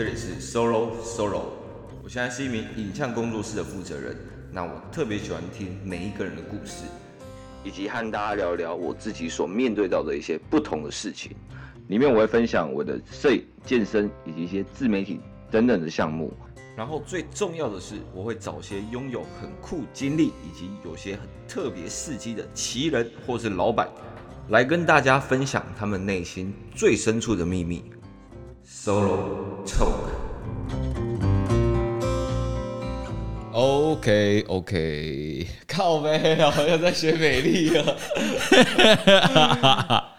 这里是 Solo Solo，我现在是一名影像工作室的负责人。那我特别喜欢听每一个人的故事，以及和大家聊聊我自己所面对到的一些不同的事情。里面我会分享我的摄影、健身以及一些自媒体等等的项目。然后最重要的是，我会找些拥有很酷经历以及有些很特别事迹的奇人或是老板，来跟大家分享他们内心最深处的秘密。Solo OK OK，靠背哦又在学美丽了。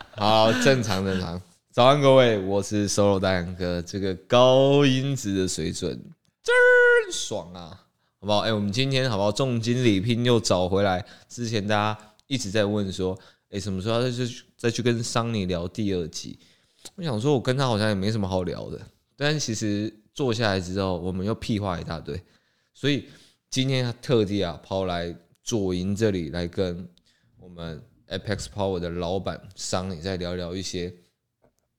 好，正常正常。早安各位，我是 Solo 大杨哥，这个高音质的水准真爽啊，好不好？哎、欸，我们今天好不好？重金礼聘又找回来，之前大家一直在问说，哎、欸，什么时候再去再去跟桑尼聊第二集？我想说，我跟他好像也没什么好聊的，但其实坐下来之后，我们又屁话一大堆，所以今天他特地啊跑来左营这里来跟我们 Apex Power 的老板桑尼再聊聊一些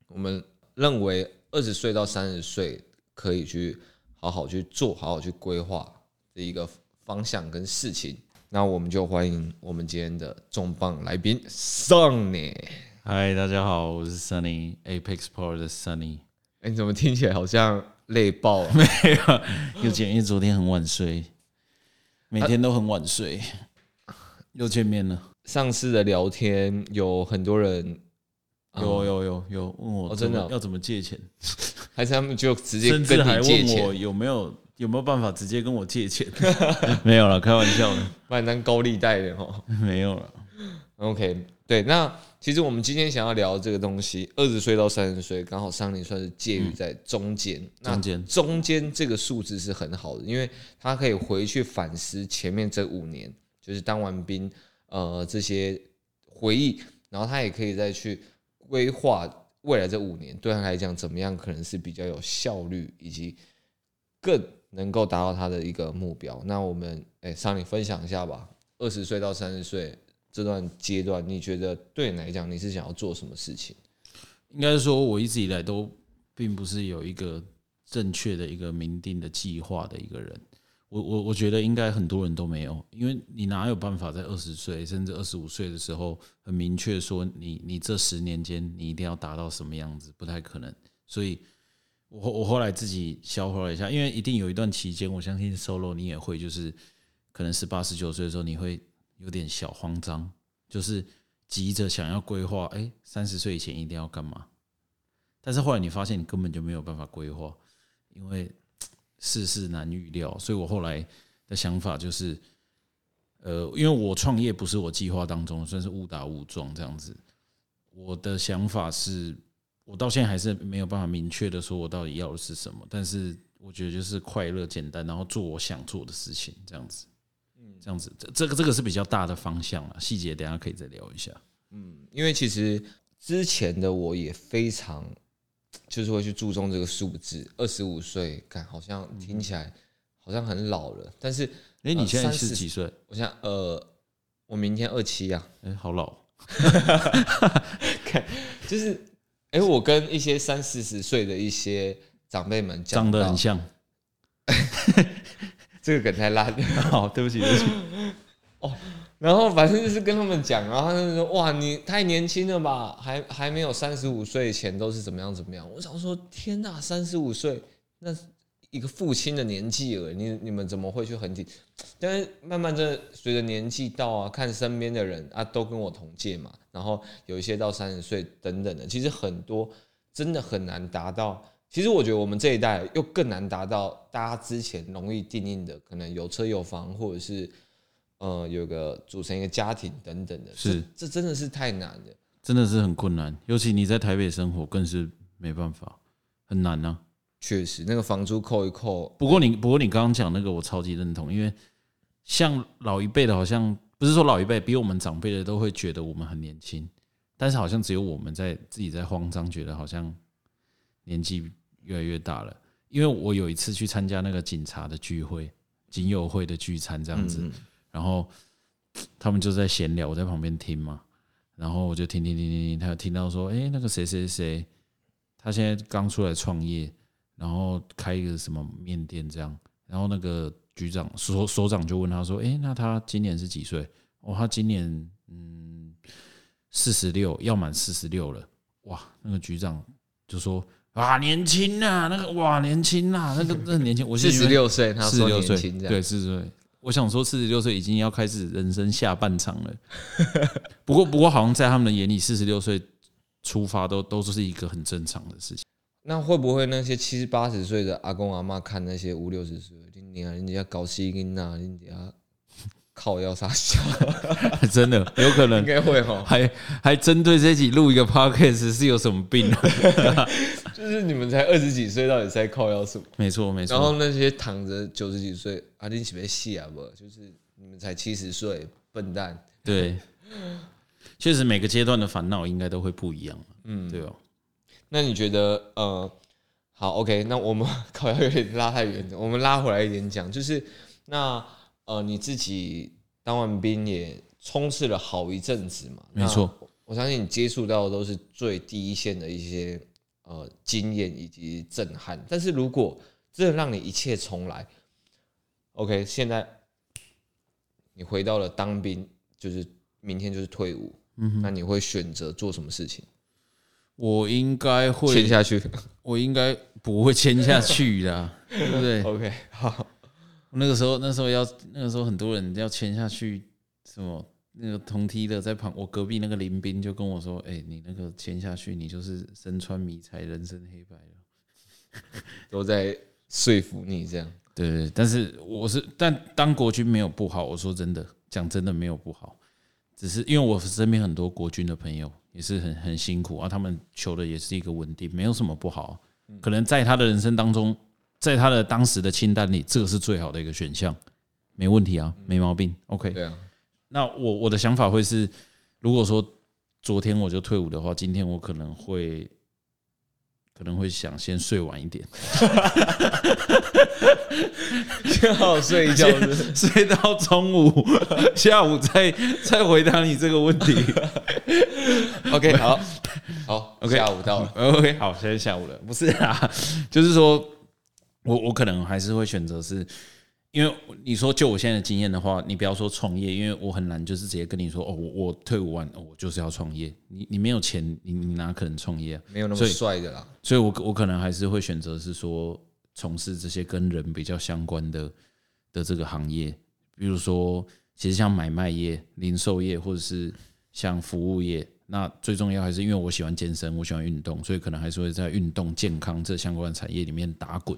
我们认为二十岁到三十岁可以去好好去做好好去规划的一个方向跟事情。那我们就欢迎我们今天的重磅来宾桑尼。嗨，大家好，我是 Sunny Apex Power 的 Sunny。哎，你怎么听起来好像累爆了？没有，又见，因为昨天很晚睡，每天都很晚睡，啊、又见面了。上次的聊天有很多人，有有有有问我，真的要怎么借钱？还是他们就直接跟你借钱？甚至还问我有没有有没有办法直接跟我借钱？没有了，开玩笑的，把你当高利贷的哦。没有了。OK，对，那其实我们今天想要聊这个东西，二十岁到三十岁，刚好桑尼算是介于在中间。嗯、中间，中间这个数字是很好的，因为他可以回去反思前面这五年，就是当完兵，呃，这些回忆，然后他也可以再去规划未来这五年，对他来讲怎么样可能是比较有效率，以及更能够达到他的一个目标。那我们，哎，桑尼分享一下吧，二十岁到三十岁。这段阶段，你觉得对你来讲，你是想要做什么事情？应该说，我一直以来都并不是有一个正确的一个明定的计划的一个人。我我我觉得应该很多人都没有，因为你哪有办法在二十岁甚至二十五岁的时候很明确说你你这十年间你一定要达到什么样子？不太可能。所以我我后来自己消化了一下，因为一定有一段期间，我相信 Solo 你也会，就是可能十八十九岁的时候你会。有点小慌张，就是急着想要规划，哎，三十岁以前一定要干嘛？但是后来你发现你根本就没有办法规划，因为世事难预料。所以我后来的想法就是，呃，因为我创业不是我计划当中，算是误打误撞这样子。我的想法是，我到现在还是没有办法明确的说我到底要的是什么，但是我觉得就是快乐、简单，然后做我想做的事情，这样子。这样子，这这个这个是比较大的方向了，细节等下可以再聊一下。嗯，因为其实之前的我也非常，就是会去注重这个数字，二十五岁，看好像听起来好像很老了，但是，哎，你现在是几岁？我现在呃，我明天二七呀，哎，好老，看，就是，哎，我跟一些三四十岁的一些长辈们讲长得很像。这个梗太烂了，好，对不起，对不起。哦，然后反正就是跟他们讲，然后他们说：“哇，你太年轻了吧，还还没有三十五岁前都是怎么样怎么样。”我想说：“天哪，三十五岁，那一个父亲的年纪了，你你们怎么会去很体？但是慢慢的随着年纪到啊，看身边的人啊，都跟我同届嘛，然后有一些到三十岁等等的，其实很多真的很难达到。”其实我觉得我们这一代又更难达到大家之前容易定义的，可能有车有房，或者是呃有个组成一个家庭等等的。是，这真的是太难了，真的是很困难。尤其你在台北生活，更是没办法，很难呢、啊。确实，那个房租扣一扣。不过你不过你刚刚讲那个，我超级认同，因为像老一辈的，好像不是说老一辈比我们长辈的都会觉得我们很年轻，但是好像只有我们在自己在慌张，觉得好像年纪。越来越大了，因为我有一次去参加那个警察的聚会、警友会的聚餐这样子，然后他们就在闲聊，我在旁边听嘛，然后我就听听听听听，他有听到说，哎，那个谁谁谁，他现在刚出来创业，然后开一个什么面店这样，然后那个局长所所长就问他说：“哎，那他今年是几岁？”哦，他今年嗯四十六，要满四十六了。哇，那个局长就说：“啊，年轻呐、啊，那个哇，年轻呐、啊，那个 那年轻。”我四十六岁，他四十六岁，对，四十岁。我想说，四十六岁已经要开始人生下半场了。不过，不过，好像在他们的眼里，四十六岁出发都都是一个很正常的事情。那会不会那些七十八十岁的阿公阿妈看那些五六十岁，你看人家搞西音呐，人家靠腰杀小，真的有可能，应该会哈。还还针对这集录一个 podcast 是有什么病啊？就是你们才二十几岁，到底在靠腰什么？没错，没错。然后那些躺着九十几岁，啊，你岂别戏啊？不，就是你们才七十岁，笨蛋。对，确实每个阶段的烦恼应该都会不一样。嗯，对哦。那你觉得，呃，好，OK，那我们 靠腰有点拉太远了，我们拉回来一点讲，就是那呃，你自己当完兵也冲刺了好一阵子嘛？没错，我相信你接触到的都是最第一线的一些。呃，经验以及震撼，但是如果真的让你一切重来，OK，现在你回到了当兵，就是明天就是退伍，嗯，那你会选择做什么事情？我应该会签下去，我应该不会签下去的，对不对？OK，好，那个时候那时候要那个时候很多人要签下去，什么？那个同梯的在旁，我隔壁那个林斌就跟我说：“哎、欸，你那个签下去，你就是身穿迷彩，人生黑白了。”都在说服你这样。对，对，对，但是我是，但当国军没有不好。我说真的，讲真的没有不好，只是因为我身边很多国军的朋友也是很很辛苦啊，他们求的也是一个稳定，没有什么不好。可能在他的人生当中，在他的当时的清单里，这个是最好的一个选项，没问题啊，没毛病。OK，对啊。那我我的想法会是，如果说昨天我就退伍的话，今天我可能会可能会想先睡晚一点，先好好睡一觉，睡到中午，下午再再回答你这个问题。OK，好，好，OK，下午到了，OK，好，现在下午了，不是啊，就是说我我可能还是会选择是。因为你说就我现在的经验的话，你不要说创业，因为我很难就是直接跟你说哦，我我退伍完我就是要创业。你你没有钱，你你哪可能创业啊？没有那么帅的啦。所以，我我可能还是会选择是说从事这些跟人比较相关的的这个行业，比如说其实像买卖业、零售业，或者是像服务业。那最重要还是因为我喜欢健身，我喜欢运动，所以可能还是会在运动健康这相关的产业里面打滚。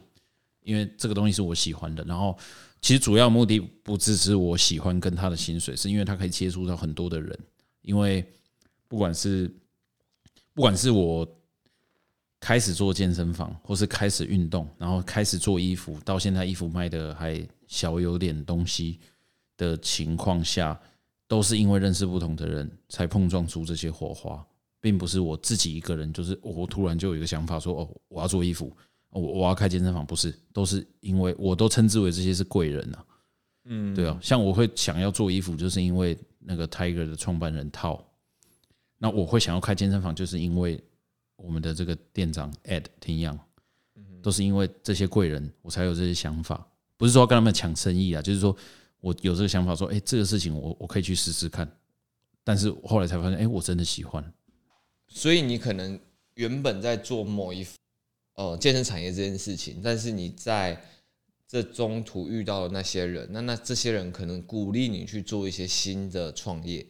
因为这个东西是我喜欢的，然后其实主要目的不只是我喜欢跟他的薪水，是因为他可以接触到很多的人。因为不管是不管是我开始做健身房，或是开始运动，然后开始做衣服，到现在衣服卖的还小有点东西的情况下，都是因为认识不同的人才碰撞出这些火花，并不是我自己一个人，就是我突然就有一个想法说，哦，我要做衣服。我我要开健身房，不是，都是因为我都称之为这些是贵人呐，嗯，对啊，像我会想要做衣服，就是因为那个 Tiger 的创办人套，那我会想要开健身房，就是因为我们的这个店长 Ed 听样，都是因为这些贵人，我才有这些想法，不是说跟他们抢生意啊，就是说我有这个想法，说，哎，这个事情我我可以去试试看，但是后来才发现，哎，我真的喜欢，所以你可能原本在做某一。呃，健身产业这件事情，但是你在这中途遇到的那些人，那那这些人可能鼓励你去做一些新的创业，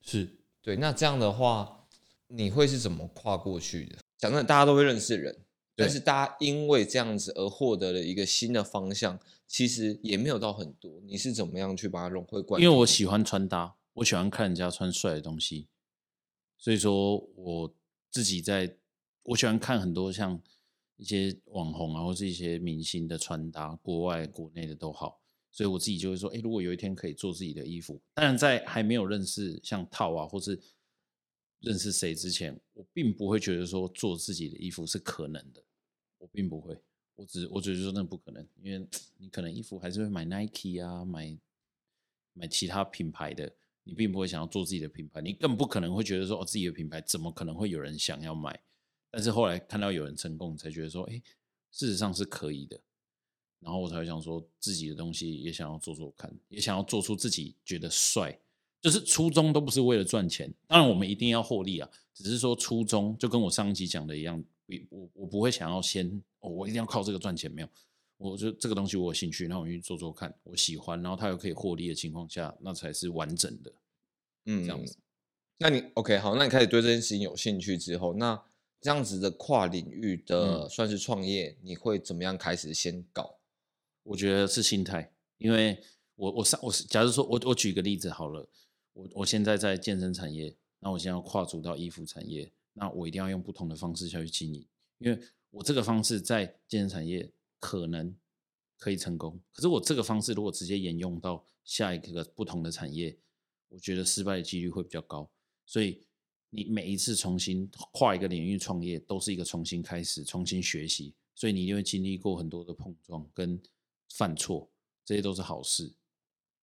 是对。那这样的话，你会是怎么跨过去的？讲真的，大家都会认识人，但是大家因为这样子而获得了一个新的方向，其实也没有到很多。你是怎么样去把它融会贯通？因为我喜欢穿搭，我喜欢看人家穿帅的东西，所以说我自己在，我喜欢看很多像。一些网红啊，或是一些明星的穿搭，国外、国内的都好，所以我自己就会说，诶，如果有一天可以做自己的衣服，当然在还没有认识像套啊，或是认识谁之前，我并不会觉得说做自己的衣服是可能的，我并不会，我只我觉得说那不可能，因为 你可能衣服还是会买 Nike 啊，买买其他品牌的，你并不会想要做自己的品牌，你更不可能会觉得说，哦，自己的品牌怎么可能会有人想要买？但是后来看到有人成功，才觉得说，哎，事实上是可以的。然后我才会想说，自己的东西也想要做做看，也想要做出自己觉得帅。就是初衷都不是为了赚钱，当然我们一定要获利啊。只是说初衷就跟我上一集讲的一样，我我不会想要先哦，我一定要靠这个赚钱，没有。我觉得这个东西我有兴趣，那我去做做看，我喜欢，然后它又可以获利的情况下，那才是完整的。嗯，这样子。那你 OK 好？那你开始对这件事情有兴趣之后，那这样子的跨领域的算是创业，嗯、你会怎么样开始先搞？我觉得是心态，因为我我上我假如说我我举个例子好了，我我现在在健身产业，那我现在要跨足到衣服产业，那我一定要用不同的方式下去经营，因为我这个方式在健身产业可能可以成功，可是我这个方式如果直接沿用到下一个不同的产业，我觉得失败的几率会比较高，所以你每一次重新跨一个领域创业，都是一个重新开始、重新学习，所以你一定会经历过很多的碰撞跟。犯错，这些都是好事，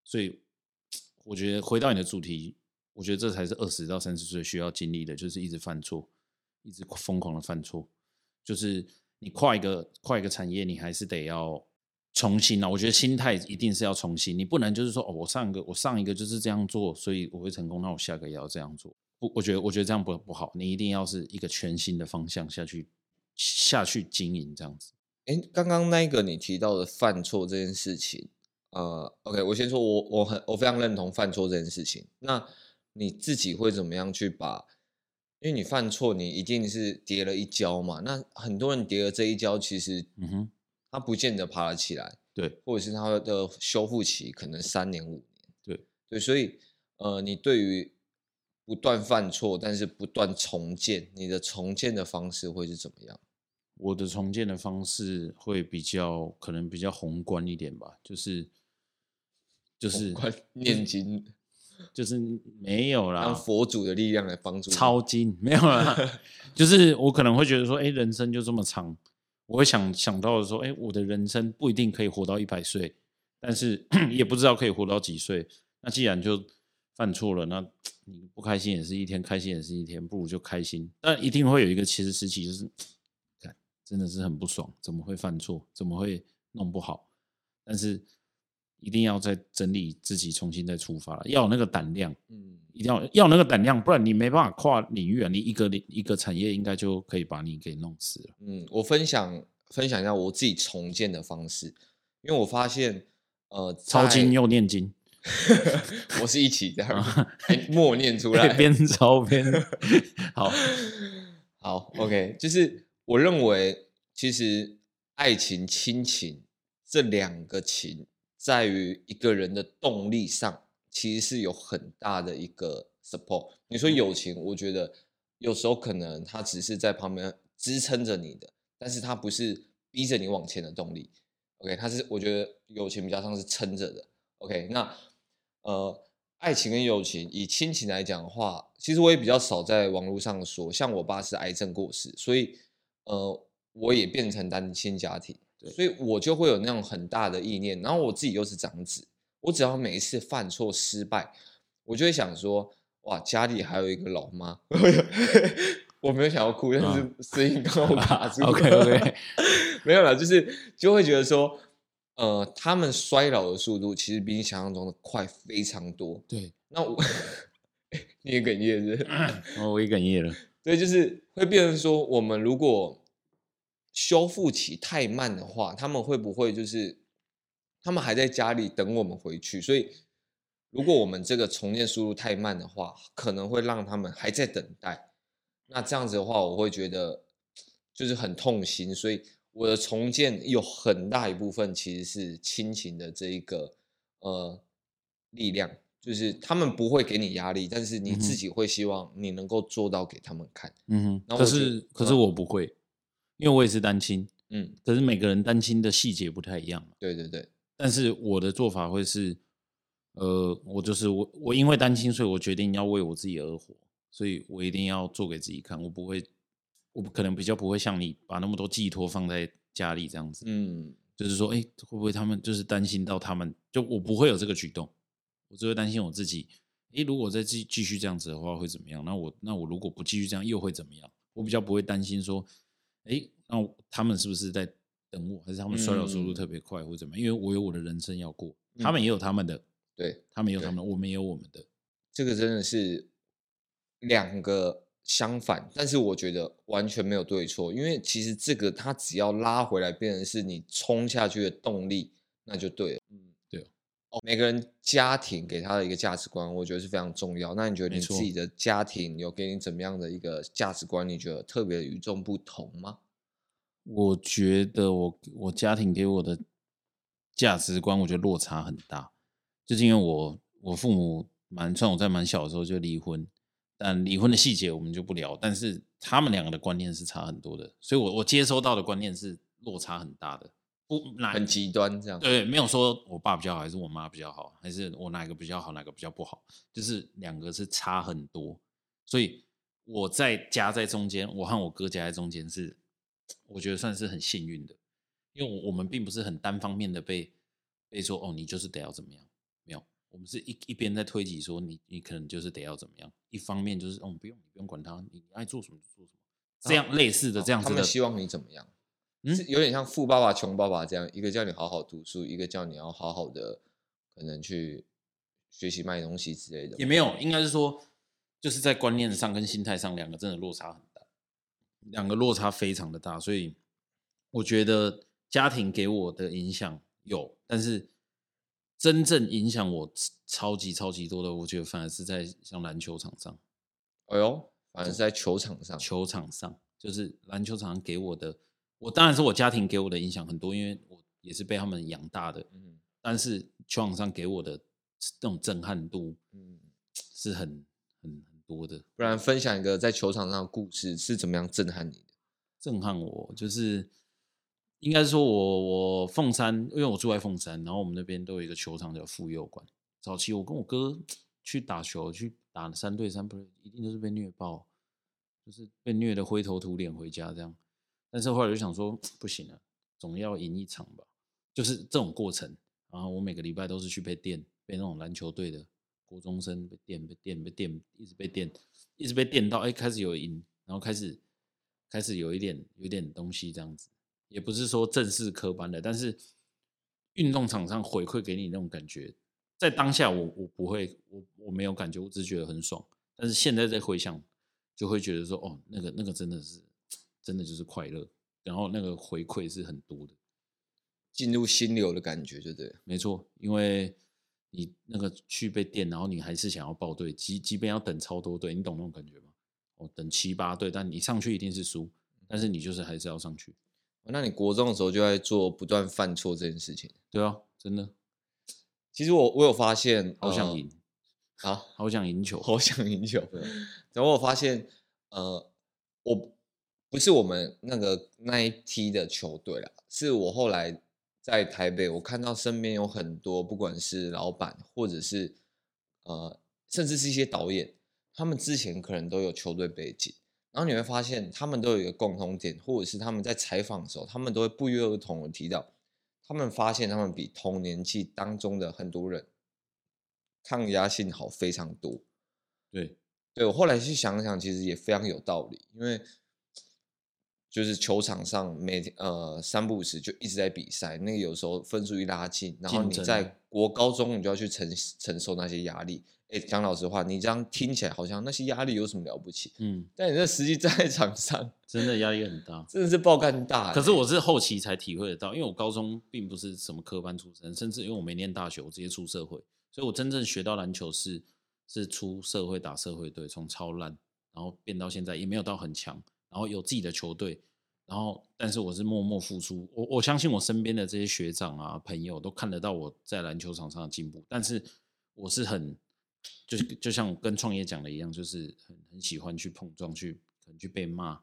所以我觉得回到你的主题，我觉得这才是二十到三十岁需要经历的，就是一直犯错，一直疯狂的犯错，就是你跨一个跨一个产业，你还是得要重新啊。我觉得心态一定是要重新，你不能就是说哦，我上一个我上一个就是这样做，所以我会成功，那我下个也要这样做。不，我觉得我觉得这样不不好，你一定要是一个全新的方向下去下去经营这样子。哎，刚刚那个你提到的犯错这件事情，呃，OK，我先说我，我我很我非常认同犯错这件事情。那你自己会怎么样去把？因为你犯错，你一定是跌了一跤嘛。那很多人跌了这一跤，其实，嗯哼，他不见得爬得起来，对，或者是他的修复期可能三年五年，对对，所以，呃，你对于不断犯错，但是不断重建，你的重建的方式会是怎么样？我的重建的方式会比较可能比较宏观一点吧，就是就是念经，就是没有啦，让佛祖的力量来帮助抄经没有啦，就是我可能会觉得说，哎，人生就这么长，我会想想到的说，哎，我的人生不一定可以活到一百岁，但是 也不知道可以活到几岁。那既然就犯错了，那你不开心也是一天，开心也是一天，不如就开心。但一定会有一个其实时期，就是。真的是很不爽，怎么会犯错？怎么会弄不好？但是一定要再整理自己，重新再出发，要有那个胆量，嗯，一定要要有那个胆量，不然你没办法跨领域啊！你一个一个产业应该就可以把你给弄死了。嗯，我分享分享一下我自己重建的方式，因为我发现，呃，抄经又念经，我是一起这样默念出来，边抄边好好，OK，就是。我认为，其实爱情、亲情这两个情，在于一个人的动力上，其实是有很大的一个 support。你说友情，我觉得有时候可能他只是在旁边支撑着你的，但是他不是逼着你往前的动力。OK，他是我觉得友情比较像是撑着的。OK，那呃，爱情跟友情，以亲情来讲的话，其实我也比较少在网络上说。像我爸是癌症过世，所以。呃，我也变成单亲家庭，所以我就会有那种很大的意念。然后我自己又是长子，我只要每一次犯错失败，我就会想说，哇，家里还有一个老妈。我没有想要哭，但是声音刚好 卡住。OK OK，没有了，就是就会觉得说，呃，他们衰老的速度其实比你想象中的快非常多。对，那我 你也哽咽是，是？哦，我也哽咽了。对，就是会变成说，我们如果修复期太慢的话，他们会不会就是他们还在家里等我们回去？所以，如果我们这个重建速度太慢的话，可能会让他们还在等待。那这样子的话，我会觉得就是很痛心。所以，我的重建有很大一部分其实是亲情的这一个呃力量。就是他们不会给你压力，但是你自己会希望你能够做到给他们看。嗯哼。可是可是我不会，因为我也是单亲。嗯。可是每个人单亲的细节不太一样。对对对。但是我的做法会是，呃，我就是我我因为单亲，所以我决定要为我自己而活，所以我一定要做给自己看。我不会，我可能比较不会像你把那么多寄托放在家里这样子。嗯。就是说，哎，会不会他们就是担心到他们？就我不会有这个举动。我只会担心我自己，诶，如果再继继续这样子的话会怎么样？那我那我如果不继续这样又会怎么样？我比较不会担心说，诶，那他们是不是在等我，还是他们衰老速度特别快，或者怎么样？因为我有我的人生要过，他们也有他们的，对他们也有他们的，我们也有我们的。这个真的是两个相反，但是我觉得完全没有对错，因为其实这个它只要拉回来，变成是你冲下去的动力，那就对了。嗯，对哦，每个人家庭给他的一个价值观，我觉得是非常重要。那你觉得你自己的家庭有给你怎么样的一个价值观？你觉得特别与众不同吗？我觉得我我家庭给我的价值观，我觉得落差很大，就是因为我我父母蛮算我在蛮小的时候就离婚，但离婚的细节我们就不聊，但是他们两个的观念是差很多的，所以我我接收到的观念是落差很大的，不哪很极端这样，对，没有说我爸比较好还是我妈比较好，还是我哪个比较好哪个比较不好，就是两个是差很多，所以我在夹在中间，我和我哥夹在中间是。我觉得算是很幸运的，因为我们并不是很单方面的被被说哦，你就是得要怎么样，我们是一一边在推挤说你你可能就是得要怎么样，一方面就是哦不用你不用管他，你爱做什么就做什么，这样类似的这样子的，他们希望你怎么样？嗯，是有点像富爸爸穷爸爸这样，一个叫你好好读书，一个叫你要好好的可能去学习卖东西之类的，也没有，应该是说就是在观念上跟心态上两个真的落差很大。两个落差非常的大，所以我觉得家庭给我的影响有，但是真正影响我超级超级多的，我觉得反而是在像篮球场上。哎呦，反而是在球场上，球场上就是篮球场上给我的，我当然是我家庭给我的影响很多，因为我也是被他们养大的。嗯，但是球场上给我的那种震撼度，嗯，是很很。多的，不然分享一个在球场上的故事是怎么样震撼你的？震撼我就是，应该是说我我凤山，因为我住在凤山，然后我们那边都有一个球场叫妇幼馆。早期我跟我哥去打球，去打三对三，不是一定都是被虐爆，就是被虐的灰头土脸回家这样。但是后来就想说，不行了，总要赢一场吧，就是这种过程。然后我每个礼拜都是去被电，被那种篮球队的。国中生被电被电被电，一直被电，一直被电到哎、开始有赢，然后开始开始有一点有一点东西这样子，也不是说正式科班的，但是运动场上回馈给你那种感觉，在当下我我不会我我没有感觉，我只是觉得很爽，但是现在在回想，就会觉得说哦，那个那个真的是真的就是快乐，然后那个回馈是很多的，进入心流的感觉，对不对？没错，因为。你那个去被电，然后你还是想要报队，即即便要等超多队，你懂那种感觉吗？哦，等七八队，但你上去一定是输，但是你就是还是要上去。那你国中的时候就在做不断犯错这件事情？对啊，真的。其实我我有发现，好想赢啊，好想赢球，好想赢球。然后我发现，呃，我不是我们那个那一梯的球队啦，是我后来。在台北，我看到身边有很多，不管是老板，或者是呃，甚至是一些导演，他们之前可能都有球队背景，然后你会发现，他们都有一个共同点，或者是他们在采访的时候，他们都会不约而同的提到，他们发现他们比同年纪当中的很多人抗压性好非常多。对，对我后来去想想，其实也非常有道理，因为。就是球场上每天呃三不五时就一直在比赛，那个有时候分数一拉近，然后你在国高中你就要去承承受那些压力。哎，讲老实话，你这样听起来好像那些压力有什么了不起？嗯，但你这实际在 场上，真的压力很大，真的是爆肝大。可是我是后期才体会得到，因为我高中并不是什么科班出身，甚至因为我没念大学，我直接出社会，所以我真正学到篮球是是出社会打社会队，从超烂然后变到现在也没有到很强。然后有自己的球队，然后但是我是默默付出。我我相信我身边的这些学长啊朋友都看得到我在篮球场上的进步。但是我是很，就是就像跟创业讲的一样，就是很很喜欢去碰撞，去可能去被骂。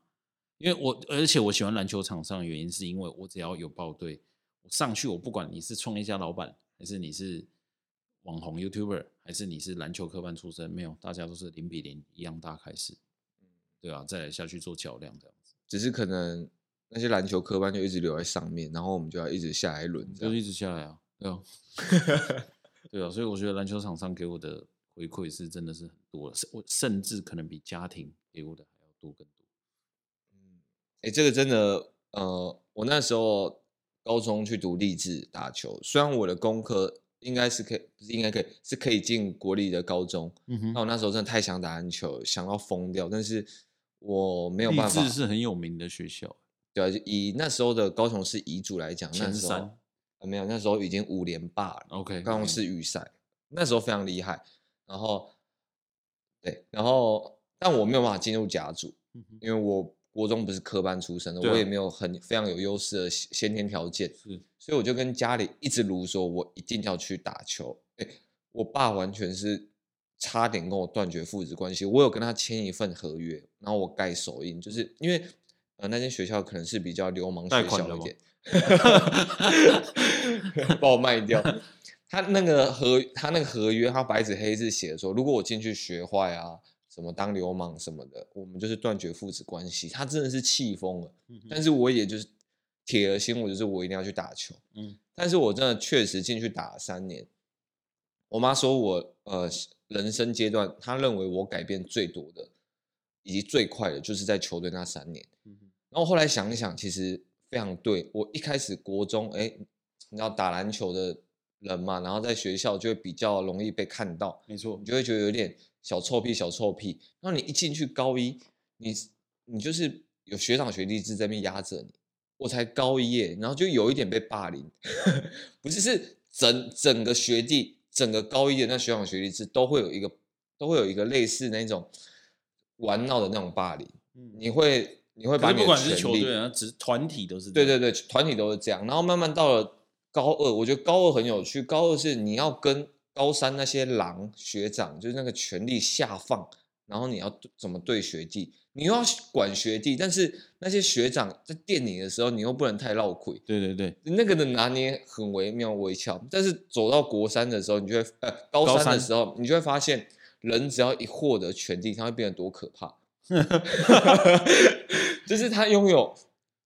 因为我而且我喜欢篮球场上的原因，是因为我只要有报队，我上去我不管你是创业家老板，还是你是网红 YouTuber，还是你是篮球科班出身，没有，大家都是零比零一样大开始。对啊，再来下去做较量这样子，只是可能那些篮球科班就一直留在上面，然后我们就要一直下来一轮，就一直下来啊，对啊，对啊，所以我觉得篮球场上给我的回馈是真的是很多了，我甚至可能比家庭给我的还要多更多。嗯，哎，这个真的，呃，我那时候高中去读励志打球，虽然我的功课应该是可以，不是应该可以，是可以进国立的高中。嗯哼，那我那时候真的太想打篮球，想要疯掉，但是我没有办法。励志是很有名的学校，对啊，以那时候的高雄市乙组来讲，前三啊没有，那时候已经五连霸了。OK，高雄市预赛那时候非常厉害，然后对，然后但我没有办法进入甲组，嗯、因为我。国中不是科班出身的，啊、我也没有很非常有优势的先天条件，是所以我就跟家里一直如说，我一定要去打球。哎，我爸完全是差点跟我断绝父子关系。我有跟他签一份合约，然后我盖手印，就是因为呃那间学校可能是比较流氓学校一点，把我卖掉。他那个合他那个合约，他白纸黑字写的说，如果我进去学坏啊。什么当流氓什么的，我们就是断绝父子关系。他真的是气疯了，嗯、但是我也就是铁了心，我就是我一定要去打球。嗯，但是我真的确实进去打了三年。我妈说我呃人生阶段，他认为我改变最多的以及最快的，就是在球队那三年。然后后来想一想，其实非常对。我一开始国中，哎，你知道打篮球的人嘛，然后在学校就会比较容易被看到，没错，你就会觉得有点。小臭屁，小臭屁。然后你一进去高一，你你就是有学长学弟制在那边压着你。我才高一耶，然后就有一点被霸凌，不是是整整个学弟，整个高一的那学长学弟制都会有一个都会有一个类似那种玩闹的那种霸凌。嗯，你会你会把你不管是球队啊，只是团体都是对对对，团体都是这样。然后慢慢到了高二，我觉得高二很有趣。高二是你要跟。高三那些狼学长就是那个权力下放，然后你要怎么对学弟？你又要管学弟，但是那些学长在电你的时候，你又不能太闹亏。对对对，那个的拿捏很微妙微巧。但是走到国三的时候，你就会呃高三的时候，你就会发现，人只要一获得权力，他会变得多可怕。就是他拥有，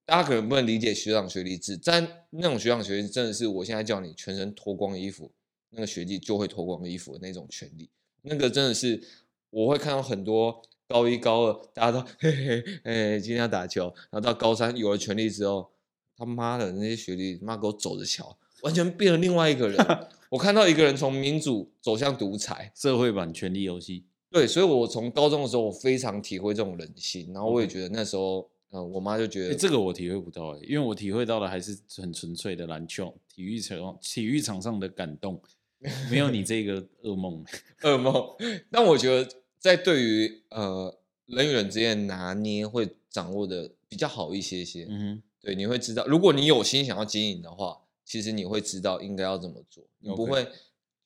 大家可能不能理解学长学弟制，但那种学长学弟真的是，我现在叫你全身脱光衣服。那个学弟就会脱光衣服的那种权利，那个真的是我会看到很多高一高二大家都嘿嘿嘿，今天要打球，然后到高三有了权利之后，他妈的那些学弟妈给我走着瞧，完全变了另外一个人。我看到一个人从民主走向独裁，社会版权力游戏。对，所以我从高中的时候我非常体会这种人性，然后我也觉得那时候，嗯，嗯，我妈就觉得、欸、这个我体会不到、欸，因为我体会到的还是很纯粹的篮球体育场体育场上的感动。没有你这个噩梦，噩梦。但我觉得，在对于呃人与人之间拿捏会掌握的比较好一些些。嗯哼，对，你会知道，如果你有心想要经营的话，其实你会知道应该要怎么做，你不会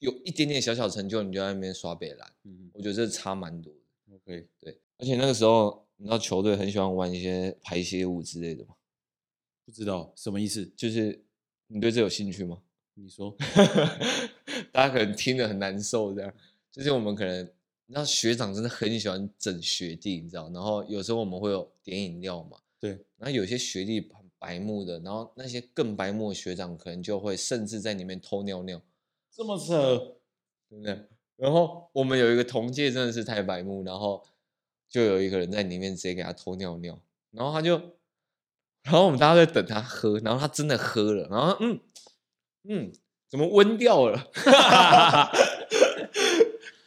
有一点点小小成就，你就在那边刷北篮。嗯哼，我觉得这差蛮多的。OK，对。而且那个时候，你知道球队很喜欢玩一些排泄物之类的吗？不知道什么意思？就是你对这有兴趣吗？你说，大家可能听得很难受，这样就是我们可能，你知道学长真的很喜欢整学弟，你知道，然后有时候我们会有点饮料嘛，对，然后有些学弟很白目的，然后那些更白目的学长可能就会甚至在里面偷尿尿，这么扯，对不对？然后我们有一个同届真的是太白目，然后就有一个人在里面直接给他偷尿尿，然后他就，然后我们大家在等他喝，然后他真的喝了，然后嗯。嗯，怎么温掉了？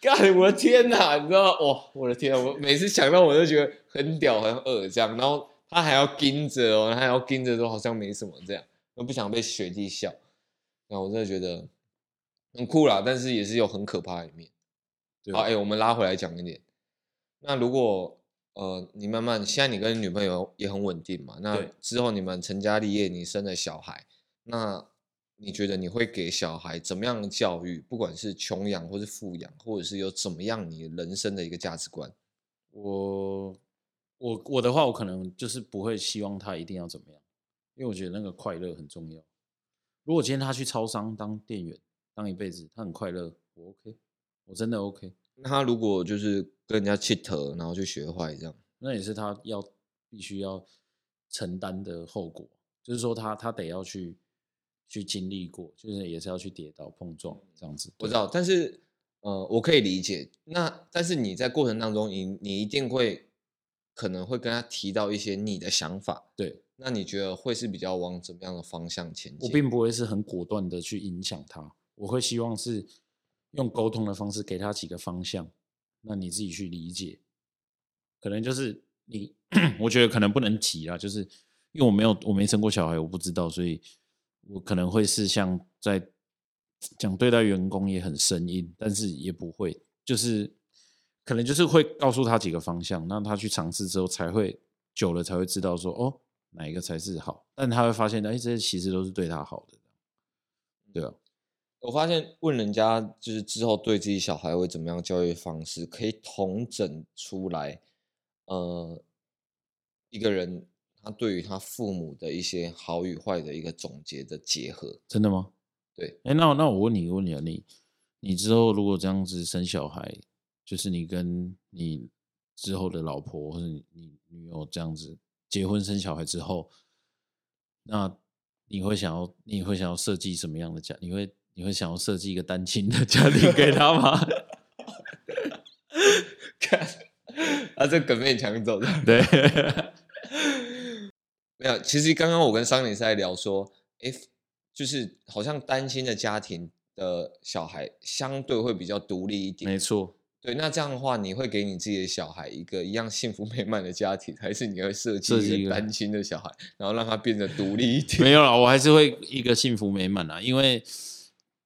干，我的天哪！你知道哇，我的天啊！我每次想到我就觉得很屌、很恶这样。然后他还要盯着哦，他还要盯着，说好像没什么这样，我不想被学弟笑。那我真的觉得很酷啦，但是也是有很可怕的一面。对好，哎、欸，我们拉回来讲一点。那如果呃，你慢慢现在你跟女朋友也很稳定嘛？那之后你们成家立业，你生了小孩，那。你觉得你会给小孩怎么样的教育？不管是穷养或是富养，或者是有怎么样你人生的一个价值观？我我我的话，我可能就是不会希望他一定要怎么样，因为我觉得那个快乐很重要。如果今天他去超商当店员，当一辈子，他很快乐，我 OK，我真的 OK。那他如果就是跟人家 cheat，然后去学坏这样，那也是他要必须要承担的后果。就是说，他他得要去。去经历过，就是也是要去跌倒碰撞这样子。我知道，但是呃，我可以理解。那但是你在过程当中你，你你一定会可能会跟他提到一些你的想法。对，那你觉得会是比较往怎么样的方向前进？我并不会是很果断的去影响他，我会希望是用沟通的方式给他几个方向，那你自己去理解。可能就是你，我觉得可能不能提啊，就是因为我没有我没生过小孩，我不知道，所以我可能会是像在讲对待员工也很生硬，但是也不会，就是可能就是会告诉他几个方向，让他去尝试之后才会久了才会知道说哦，哪一个才是好，但他会发现哎，这些其实都是对他好的，对啊。我发现问人家就是之后对自己小孩会怎么样教育方式，可以统整出来。呃，一个人他对于他父母的一些好与坏的一个总结的结合，真的吗？对，哎，那那我问你，问你啊，你你之后如果这样子生小孩，就是你跟你之后的老婆或者你你女友这样子结婚生小孩之后，那你会想要你会想要设计什么样的家？你会你会想要设计一个单亲的家庭给他吗？看。啊，这梗被你抢走了。对，没有。其实刚刚我跟桑尼是在聊说，哎，就是好像单亲的家庭的小孩相对会比较独立一点。没错。对，那这样的话，你会给你自己的小孩一个一样幸福美满的家庭，还是你会设计一个单亲的小孩，然后让他变得独立一点？没有啦，我还是会一个幸福美满啊，因为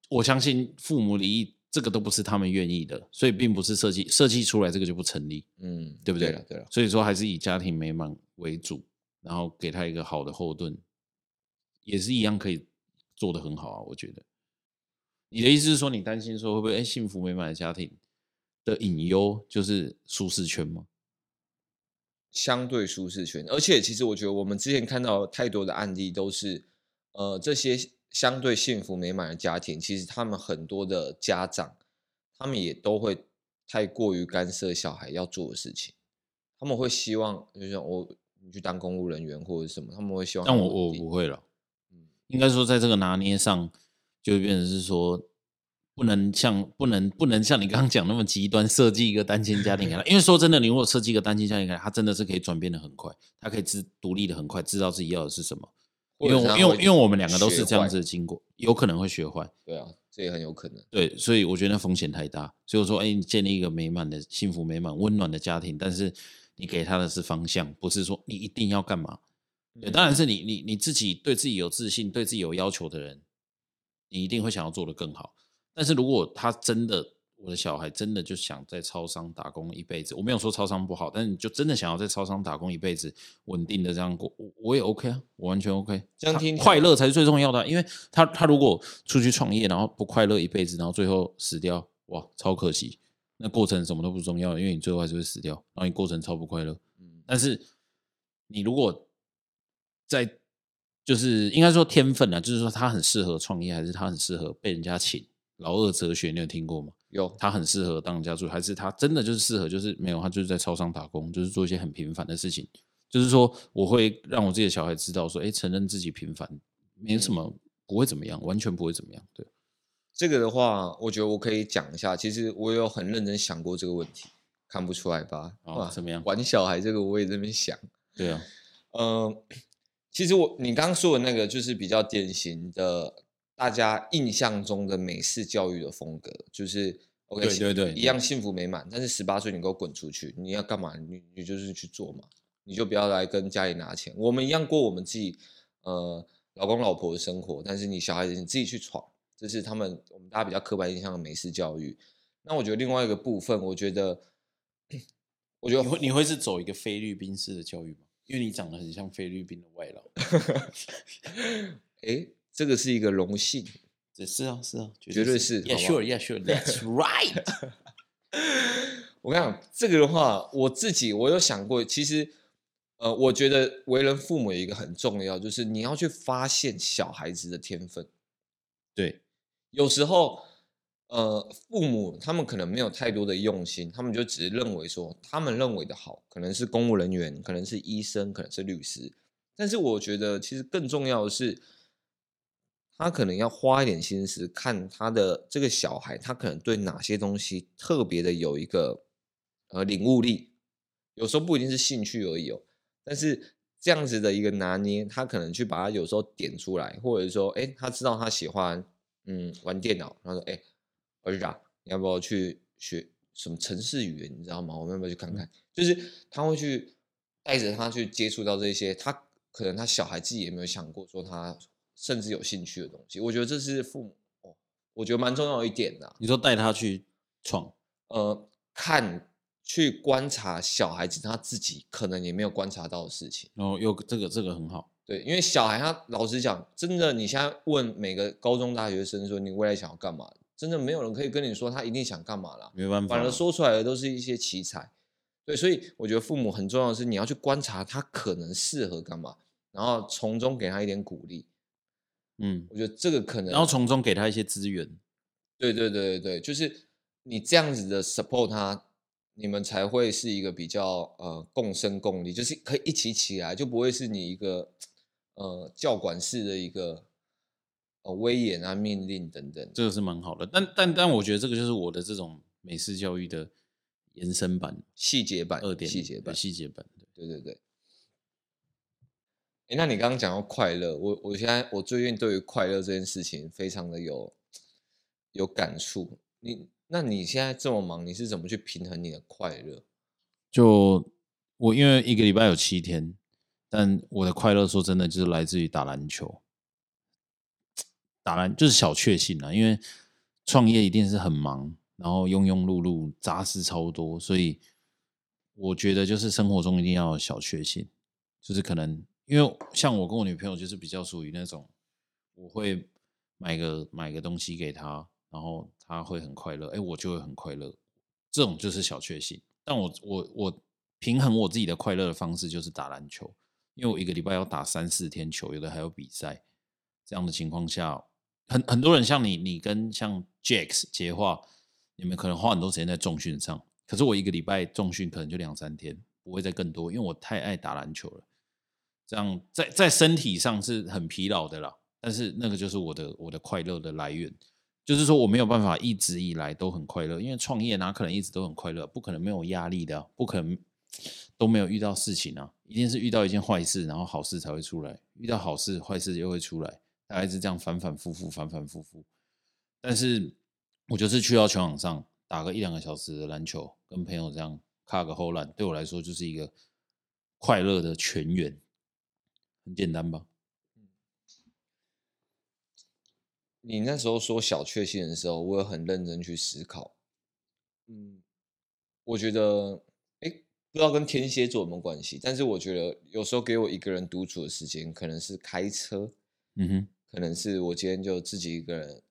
我相信父母离异。这个都不是他们愿意的，所以并不是设计设计出来这个就不成立，嗯，对不对？对了，对了，所以说还是以家庭美满为主，然后给他一个好的后盾，也是一样可以做得很好啊。我觉得，你的意思是说，你担心说会不会哎，幸福美满的家庭的隐忧就是舒适圈吗？相对舒适圈，而且其实我觉得我们之前看到太多的案例都是，呃，这些。相对幸福美满的家庭，其实他们很多的家长，他们也都会太过于干涉小孩要做的事情。他们会希望，就像我，你去当公务人员或者什么，他们会希望。但我我不会了。嗯，应该说在这个拿捏上，就变成是说，不能像不能不能像你刚刚讲那么极端，设计一个单亲家庭给他。因为说真的，你如果设计一个单亲家庭给他，他真的是可以转变的很快，他可以自独立的很快，知道自己要的是什么。因为因为因为我们两个都是这样子的经过，有可能会学坏。对啊，这也很有可能。对，所以我觉得那风险太大。所以我说，哎，你建立一个美满的、幸福美满、温暖的家庭，但是你给他的是方向，不是说你一定要干嘛。对，当然是你你你自己对自己有自信、对自己有要求的人，你一定会想要做得更好。但是如果他真的，我的小孩真的就想在超商打工一辈子，我没有说超商不好，但是你就真的想要在超商打工一辈子，稳定的这样过，我我也 OK 啊，我完全 OK。这样听快乐才是最重要的啊，因为他他如果出去创业，然后不快乐一辈子，然后最后死掉，哇，超可惜。那过程什么都不重要，因为你最后还是会死掉，然后你过程超不快乐。嗯，但是你如果在就是应该说天分啊，就是说他很适合创业，还是他很适合被人家请？老二哲学你有听过吗？有，他很适合当家主，还是他真的就是适合？就是没有，他就是在超商打工，就是做一些很平凡的事情。就是说，我会让我自己的小孩知道，说，哎，承认自己平凡，没什么，不会怎么样，完全不会怎么样。对，这个的话，我觉得我可以讲一下。其实我有很认真想过这个问题，看不出来吧？啊，怎么样？玩小孩这个我也在那边想。对啊，嗯，其实我你刚刚说的那个就是比较典型的。大家印象中的美式教育的风格就是，OK，对对对，一样幸福美满。但是十八岁你给我滚出去，你要干嘛？你你就是去做嘛，你就不要来跟家里拿钱。我们一样过我们自己，呃，老公老婆的生活。但是你小孩子你自己去闯，这是他们我们大家比较刻板印象的美式教育。那我觉得另外一个部分，我觉得，我觉得你会你会是走一个菲律宾式的教育吗？因为你长得很像菲律宾的外劳。哎。这个是一个荣幸，这是啊，是啊，绝对是。Yeah, sure, yeah, sure, that's right。我跟你讲，这个的话，我自己我有想过，其实，呃，我觉得为人父母有一个很重要，就是你要去发现小孩子的天分。对，有时候，呃，父母他们可能没有太多的用心，他们就只是认为说，他们认为的好，可能是公务人员，可能是医生，可能是律师。但是我觉得，其实更重要的是。他可能要花一点心思看他的这个小孩，他可能对哪些东西特别的有一个呃领悟力，有时候不一定是兴趣而已哦，但是这样子的一个拿捏，他可能去把他有时候点出来，或者说，哎，他知道他喜欢嗯玩电脑，他说，哎，儿子啊，你要不要去学什么城市语言？你知道吗？我们要不要去看看？嗯、就是他会去带着他去接触到这些，他可能他小孩自己也没有想过说他甚至有兴趣的东西。我觉得这是父母哦，我觉得蛮重要一点的。你说带他去闯，呃，看。去观察小孩子他自己可能也没有观察到的事情，哦，有这个这个很好，对，因为小孩他老实讲，真的，你现在问每个高中大学生说你未来想要干嘛，真的没有人可以跟你说他一定想干嘛啦，没办法，反而说出来的都是一些奇才，对，所以我觉得父母很重要的是你要去观察他可能适合干嘛，然后从中给他一点鼓励，嗯，我觉得这个可能，然后从中给他一些资源，对对对对对，就是你这样子的 support 他。你们才会是一个比较呃共生共利，就是可以一起起来，就不会是你一个呃教管式的一个呃威严啊命令等等。这个是蛮好的，但但但我觉得这个就是我的这种美式教育的延伸版、细节版、二点细节版、细节版。对对对。哎，那你刚刚讲到快乐，我我现在我最近对于快乐这件事情非常的有有感触。你。那你现在这么忙，你是怎么去平衡你的快乐？就我因为一个礼拜有七天，但我的快乐说真的就是来自于打篮球。打篮就是小确幸啊，因为创业一定是很忙，然后庸庸碌碌，杂事超多，所以我觉得就是生活中一定要有小确幸，就是可能因为像我跟我女朋友就是比较属于那种，我会买个买个东西给她。然后她会很快乐，哎，我就会很快乐，这种就是小确幸。但我我我平衡我自己的快乐的方式就是打篮球，因为我一个礼拜要打三四天球，有的还有比赛。这样的情况下，很很多人像你，你跟像 Jax 杰化，你们可能花很多时间在重训上，可是我一个礼拜重训可能就两三天，不会再更多，因为我太爱打篮球了。这样在在身体上是很疲劳的啦，但是那个就是我的我的快乐的来源。就是说我没有办法一直以来都很快乐，因为创业哪可能一直都很快乐？不可能没有压力的，不可能都没有遇到事情啊！一定是遇到一件坏事，然后好事才会出来；遇到好事，坏事又会出来，大概是这样反反复复，反反复复。但是我就是去到球场上打个一两个小时的篮球，跟朋友这样卡个后篮，对我来说就是一个快乐的泉源，很简单吧？你那时候说小确幸的时候，我有很认真去思考。嗯，我觉得，哎，不知道跟天蝎座有没有关系，但是我觉得有时候给我一个人独处的时间，可能是开车，嗯哼，可能是我今天就自己一个人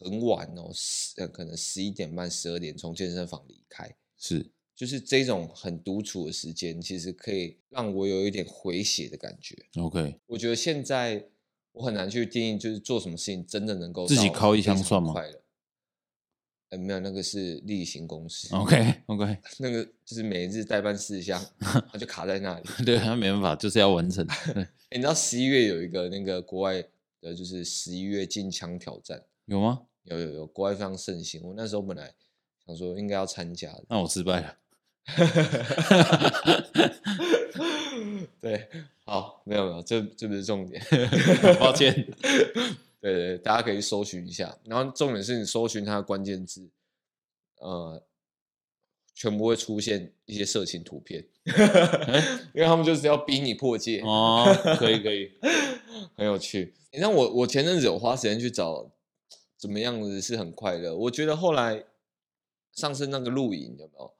很晚哦，十可能十一点半、十二点从健身房离开，是，就是这种很独处的时间，其实可以让我有一点回血的感觉。OK，我觉得现在。我很难去定义，就是做什么事情真的能够自己靠一枪算吗？哎，没有，那个是例行公事。OK，OK，、okay, okay. 那个就是每日代办事项，它就卡在那里。对，它没办法，就是要完成。你知道十一月有一个那个国外的，就是十一月禁枪挑战，有吗？有有有，国外非常盛行。我那时候本来想说应该要参加的，那我失败了。对。好，没有没有，这这不是重点，抱歉。对，对对，大家可以搜寻一下，然后重点是你搜寻它的关键字，呃，全部会出现一些色情图片，因为他们就是要逼你破戒哦。可以可以，很有趣。你看我我前阵子有花时间去找怎么样子是很快乐，我觉得后来上次那个露营有没有？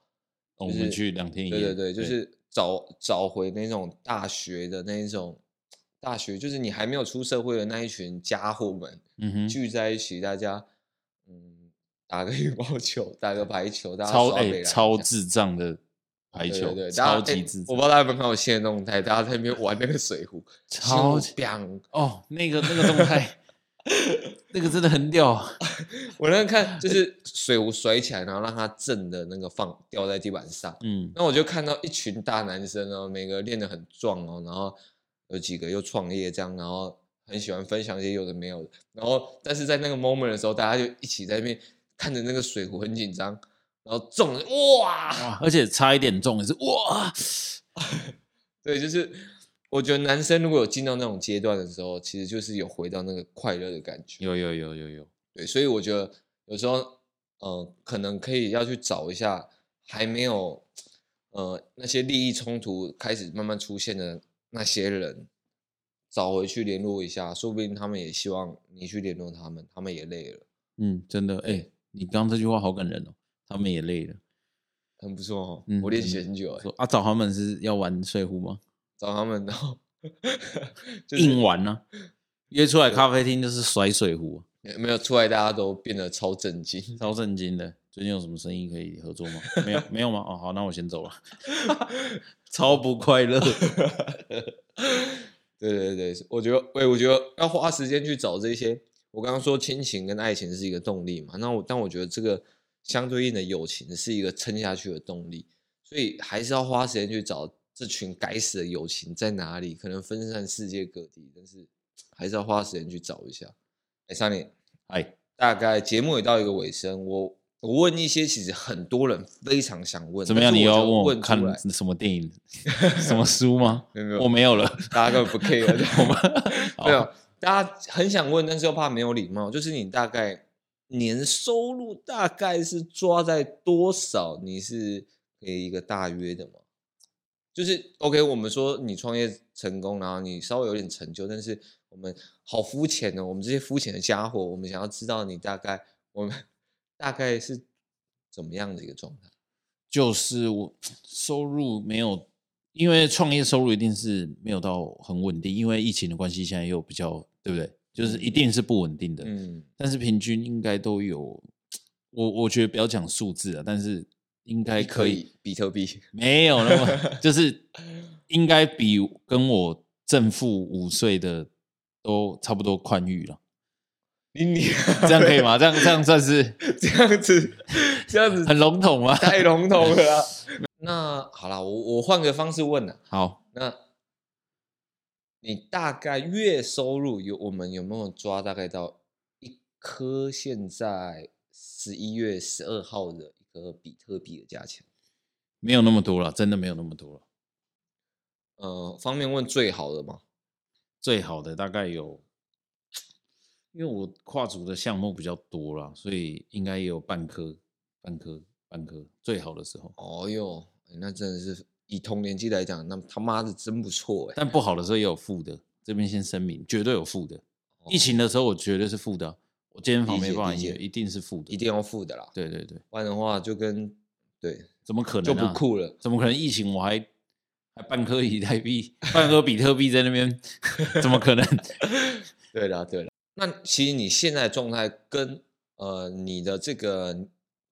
我们去两天一夜，对对对，就是。找找回那种大学的那一种大学，就是你还没有出社会的那一群家伙们，嗯哼，聚在一起，大家嗯打个羽毛球，打个排球，大家超哎、欸、超智障的排球，对，对，对，超级智。我不知道大家有没有看我现在动态，大家在那边玩那个水壶，超强哦，那个那个动态。那个真的很屌，我那看就是水壶甩起来，然后让它震的那个放掉在地板上。嗯，那我就看到一群大男生哦，每个练得很壮哦，然后有几个又创业这样，然后很喜欢分享一些有的没有的。然后但是在那个 moment 的时候，大家就一起在那边看着那个水壶很紧张。然后中了哇，而且差一点中也是哇，对，就是我觉得男生如果有进到那种阶段的时候，其实就是有回到那个快乐的感觉。有有有有有，对，所以我觉得有时候，呃，可能可以要去找一下还没有，呃，那些利益冲突开始慢慢出现的那些人，找回去联络一下，说不定他们也希望你去联络他们，他们也累了。嗯，真的，哎、欸，你刚刚这句话好感人哦。他们也累了，很不错哦。嗯、我练习很久哎。啊，找他们是要玩睡壶吗？找他们然后、就是、硬玩呢、啊？约出来咖啡厅就是甩水壶。没有出来，大家都变得超震惊，超震惊的。最近有什么生意可以合作吗？没有，没有吗？哦，好，那我先走了。超不快乐。对对对，我觉得，喂，我觉得要花时间去找这些。我刚刚说亲情跟爱情是一个动力嘛，那我但我觉得这个。相对应的友情是一个撑下去的动力，所以还是要花时间去找这群该死的友情在哪里，可能分散世界各地，但是还是要花时间去找一下。哎，Sunny，哎，大概节目也到一个尾声，我我问一些其实很多人非常想问，怎么样？你要问我看什么电影、什么书吗？没有没有，我没有了，大家根本不 care，我们没有，大家很想问，但是又怕没有礼貌，就是你大概。年收入大概是抓在多少？你是给一个大约的吗？就是 OK，我们说你创业成功，然后你稍微有点成就，但是我们好肤浅哦。我们这些肤浅的家伙，我们想要知道你大概我们大概是怎么样的一个状态？就是我收入没有，因为创业收入一定是没有到很稳定，因为疫情的关系，现在又比较，对不对？就是一定是不稳定的，嗯，但是平均应该都有，我我觉得不要讲数字啊，但是应该可以，比特币没有那么，就是 应该比跟我正负五岁的都差不多宽裕了。你你这样可以吗？这样这样算是 这样子，这样子很笼统吗？太笼统了啊。那好了，我我换个方式问了。好，那。你大概月收入有我们有没有抓大概到一颗现在十一月十二号的一个比特币的价钱？没有那么多了，真的没有那么多了。呃，方便问最好的吗？最好的大概有，因为我跨组的项目比较多了，所以应该也有半颗、半颗、半颗最好的时候。哦哟，那真的是。以同年纪来讲，那他妈的真不错哎！但不好的时候也有负的，这边先声明，绝对有负的。疫情的时候我绝对是负的，我健身房没办法也一定是负的，一定要负的啦。对对对，不然的话就跟对，怎么可能就不酷了？怎么可能？疫情我还还半颗以太币，半颗比特币在那边，怎么可能？对了对了，那其实你现在状态跟呃你的这个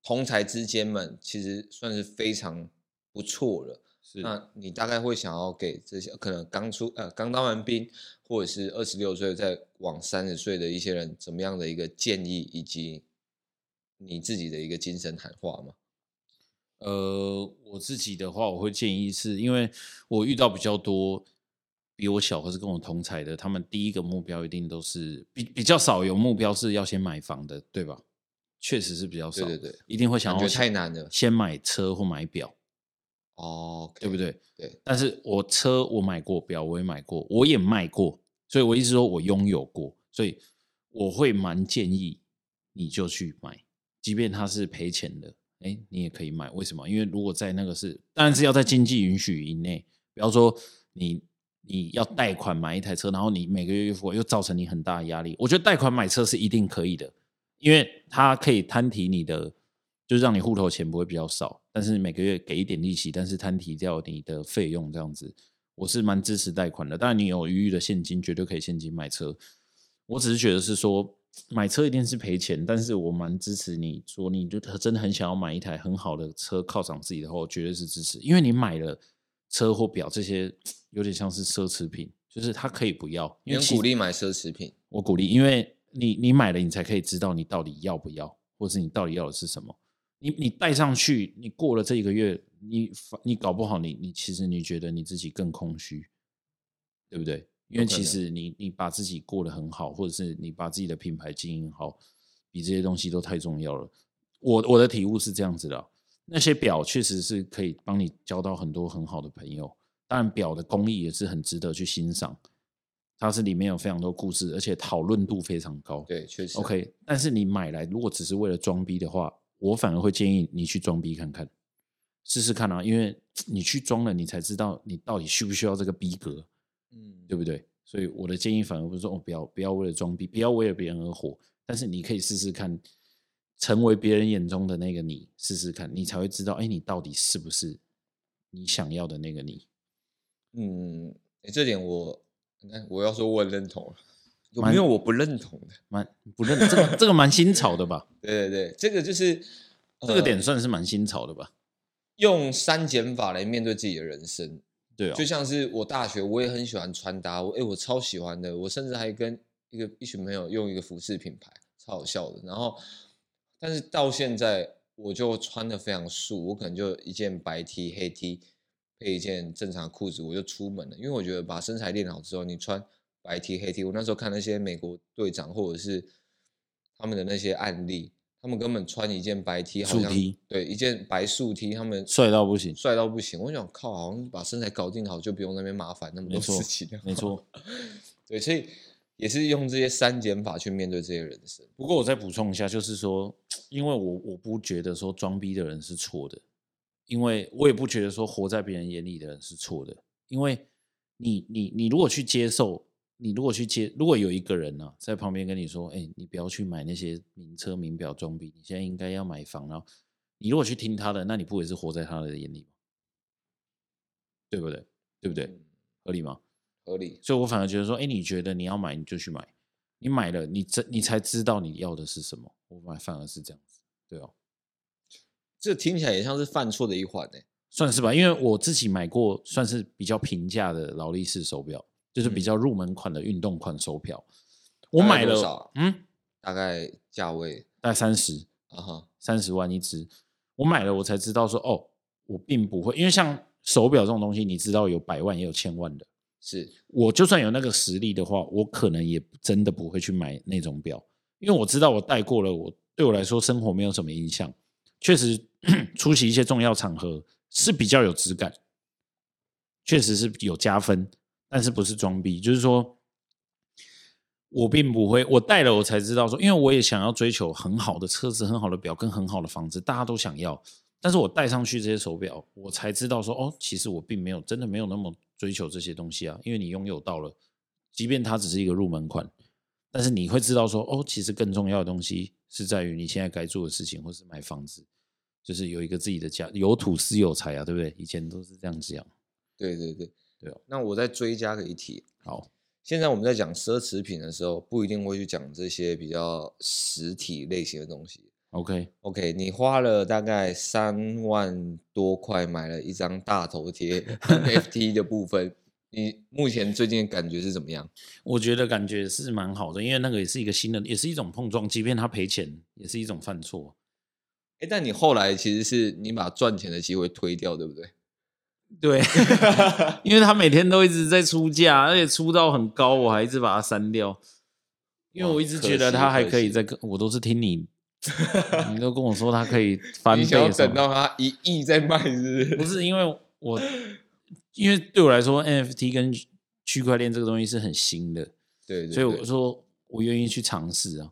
同才之间们，其实算是非常不错了。是那你大概会想要给这些可能刚出呃刚当完兵，或者是二十六岁再往三十岁的一些人，怎么样的一个建议，以及你自己的一个精神喊话吗？呃，我自己的话，我会建议是因为我遇到比较多比我小或是跟我同才的，他们第一个目标一定都是比比较少有目标是要先买房的，对吧？确实是比较少，对对对，一定会想要太难了，先买车或买表。哦对不对？对，但是我车我买过，表我也买过，我也卖过，所以我一直说我拥有过，所以我会蛮建议你就去买，即便它是赔钱的，哎，你也可以买。为什么？因为如果在那个是，当然是要在经济允许以内，比方说你你要贷款买一台车，然后你每个月月付又造成你很大的压力。我觉得贷款买车是一定可以的，因为它可以摊提你的。就是让你户头钱不会比较少，但是每个月给一点利息，但是摊提掉你的费用这样子，我是蛮支持贷款的。当然你有余裕的现金，绝对可以现金买车。我只是觉得是说买车一定是赔钱，但是我蛮支持你说你就真的很想要买一台很好的车犒赏自己的话，我绝对是支持。因为你买了车或表这些有点像是奢侈品，就是他可以不要。因为鼓励买奢侈品，我鼓励，因为你你买了，你才可以知道你到底要不要，或是你到底要的是什么。你你带上去，你过了这一个月，你你搞不好你你其实你觉得你自己更空虚，对不对？因为其实你你把自己过得很好，或者是你把自己的品牌经营好，比这些东西都太重要了。我我的体悟是这样子的，那些表确实是可以帮你交到很多很好的朋友。当然，表的工艺也是很值得去欣赏，它是里面有非常多故事，而且讨论度非常高。对，确实。OK，但是你买来如果只是为了装逼的话，我反而会建议你去装逼看看，试试看啊，因为 你去装了，你才知道你到底需不需要这个逼格，嗯，对不对？所以我的建议反而不是说哦，不要不要为了装逼，不要为了别人而活，但是你可以试试看，成为别人眼中的那个你，试试看，你才会知道，哎，你到底是不是你想要的那个你。嗯，这点我，我要说我很认同，有没有我不认同的？蛮不认，这个这个蛮新潮的吧？对对对，这个就是这个点算是蛮新潮的吧？用删减法来面对自己的人生，对啊，就像是我大学我也很喜欢穿搭，我哎我超喜欢的，我甚至还跟一个一群朋友用一个服饰品牌，超好笑的。然后，但是到现在我就穿的非常素，我可能就一件白 T 黑 T。配一件正常的裤子，我就出门了。因为我觉得把身材练好之后，你穿白 T 黑 T，我那时候看那些美国队长或者是他们的那些案例，他们根本穿一件白 T，好像 T 对一件白素 T，他们帅到不行，帅到不行。我想靠，好像把身材搞定好，就不用那边麻烦那么多事情。没错，对，所以也是用这些删减法去面对这些人生。不过我再补充一下，就是说，因为我我不觉得说装逼的人是错的。因为我也不觉得说活在别人眼里的人是错的，因为你你你如果去接受，你如果去接，如果有一个人呢、啊、在旁边跟你说，哎，你不要去买那些名车名表装逼，你现在应该要买房，然后你如果去听他的，那你不也是活在他的眼里吗？对不对？对不对？合理吗？合理。所以我反而觉得说，哎，你觉得你要买你就去买，你买了你这你才知道你要的是什么。我买反而是这样子，对哦。这听起来也像是犯错的一环呢，算是吧。因为我自己买过算是比较平价的劳力士手表，就是比较入门款的运动款手表。我买了？嗯，大概价位大概三十啊哈，三十万一只。我买了，我才知道说哦，我并不会，因为像手表这种东西，你知道有百万也有千万的。是我就算有那个实力的话，我可能也真的不会去买那种表，因为我知道我戴过了，我对我来说生活没有什么影响。确实。出席一些重要场合是比较有质感，确实是有加分，但是不是装逼。就是说，我并不会，我戴了我才知道说，因为我也想要追求很好的车子、很好的表跟很好的房子，大家都想要。但是我戴上去这些手表，我才知道说，哦，其实我并没有真的没有那么追求这些东西啊。因为你拥有到了，即便它只是一个入门款，但是你会知道说，哦，其实更重要的东西是在于你现在该做的事情，或是买房子。就是有一个自己的家，有土斯有财啊，对不对？以前都是这样子讲。对对对对哦。那我再追加个一题。好，现在我们在讲奢侈品的时候，不一定会去讲这些比较实体类型的东西。OK OK，你花了大概三万多块买了一张大头贴 NFT 的部分，你目前最近感觉是怎么样？我觉得感觉是蛮好的，因为那个也是一个新的，也是一种碰撞，即便他赔钱，也是一种犯错。哎，但你后来其实是你把赚钱的机会推掉，对不对？对，因为他每天都一直在出价，而且出到很高，我还一直把它删掉，因为我一直觉得他还可以再跟，我都是听你，你都跟我说他可以翻倍，你想要等到他一亿再卖，是不是？不是，因为我因为对我来说，NFT 跟区块链这个东西是很新的，对，对，对，所以我说我愿意去尝试啊。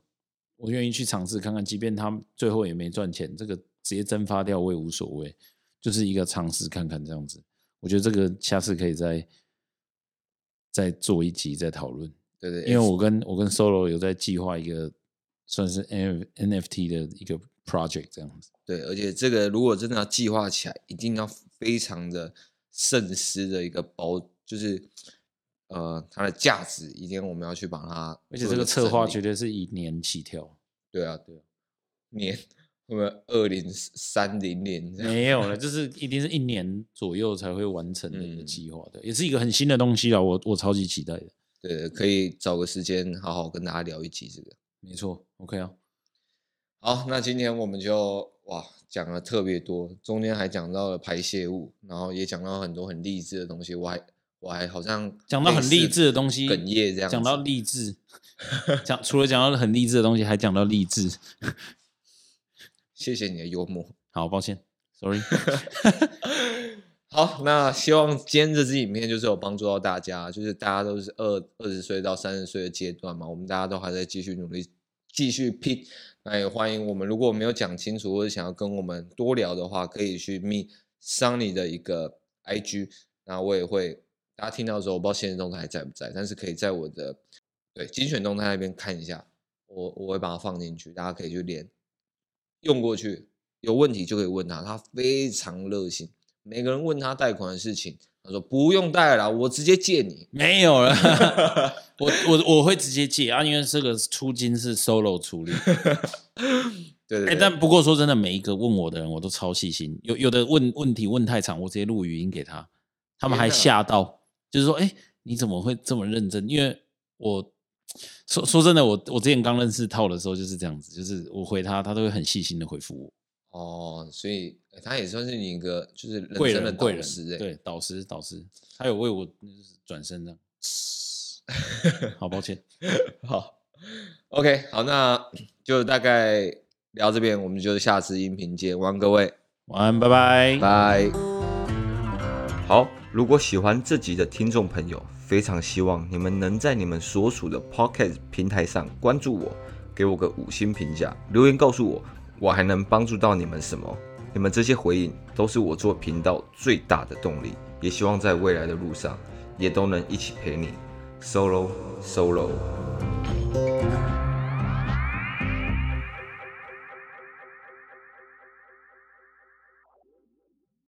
我愿意去尝试看看，即便他最后也没赚钱，这个直接蒸发掉我也无所谓，就是一个尝试看看这样子。我觉得这个下次可以再再做一集再讨论。对对，因为我跟我跟 Solo 有在计划一个算是 NFT 的一个 project 这样子。对，而且这个如果真的要计划起来，一定要非常的慎思的一个包，就是。呃，它的价值一定我们要去把它，而且这个策划绝对是以年起跳。对啊，对啊，年我们二零三零年没有了，就是一定是一年左右才会完成的一个计划的，嗯、也是一个很新的东西啊，我我超级期待的。对，可以找个时间好好跟大家聊一集这个。没错，OK 啊。好，那今天我们就哇讲了特别多，中间还讲到了排泄物，然后也讲到很多很励志的东西，我还。我还好像讲到很励志的东西，哽咽这样。讲到励志，讲除了讲到很励志的东西，还讲到励志。谢谢你的幽默。好，抱歉。，sorry。好，那希望今天这支影片就是有帮助到大家，就是大家都是二二十岁到三十岁的阶段嘛，我们大家都还在继续努力，继续拼。那也欢迎我们，如果没有讲清楚或者想要跟我们多聊的话，可以去 meet Sunny 的一个 IG，那我也会，大家听到的时候，我不知道现实动态还在不在，但是可以在我的对精选动态那边看一下，我我会把它放进去，大家可以去连用过去，有问题就可以问他，他非常热心。每个人问他贷款的事情，他说不用贷了，我直接借你。没有了，我我我会直接借啊，因为这个出金是 solo 处理。对 对，对、欸。但不过说真的，每一个问我的人，我都超细心。有有的问问题问太长，我直接录语音给他，他们还吓到，就是说，哎、欸，你怎么会这么认真？因为我说说真的，我我之前刚认识套的时候就是这样子，就是我回他，他都会很细心的回复我。哦，所以他也算是你一个就是贵人生的导师，对，导师导师，他有为我转身这样。好抱歉，好，OK，好，那就大概聊这边，我们就下次音频见，晚安各位，晚安，拜拜，拜。好，如果喜欢这集的听众朋友，非常希望你们能在你们所属的 p o c k e t 平台上关注我，给我个五星评价，留言告诉我。我还能帮助到你们什么？你们这些回应都是我做频道最大的动力，也希望在未来的路上也都能一起陪你，Solo Solo。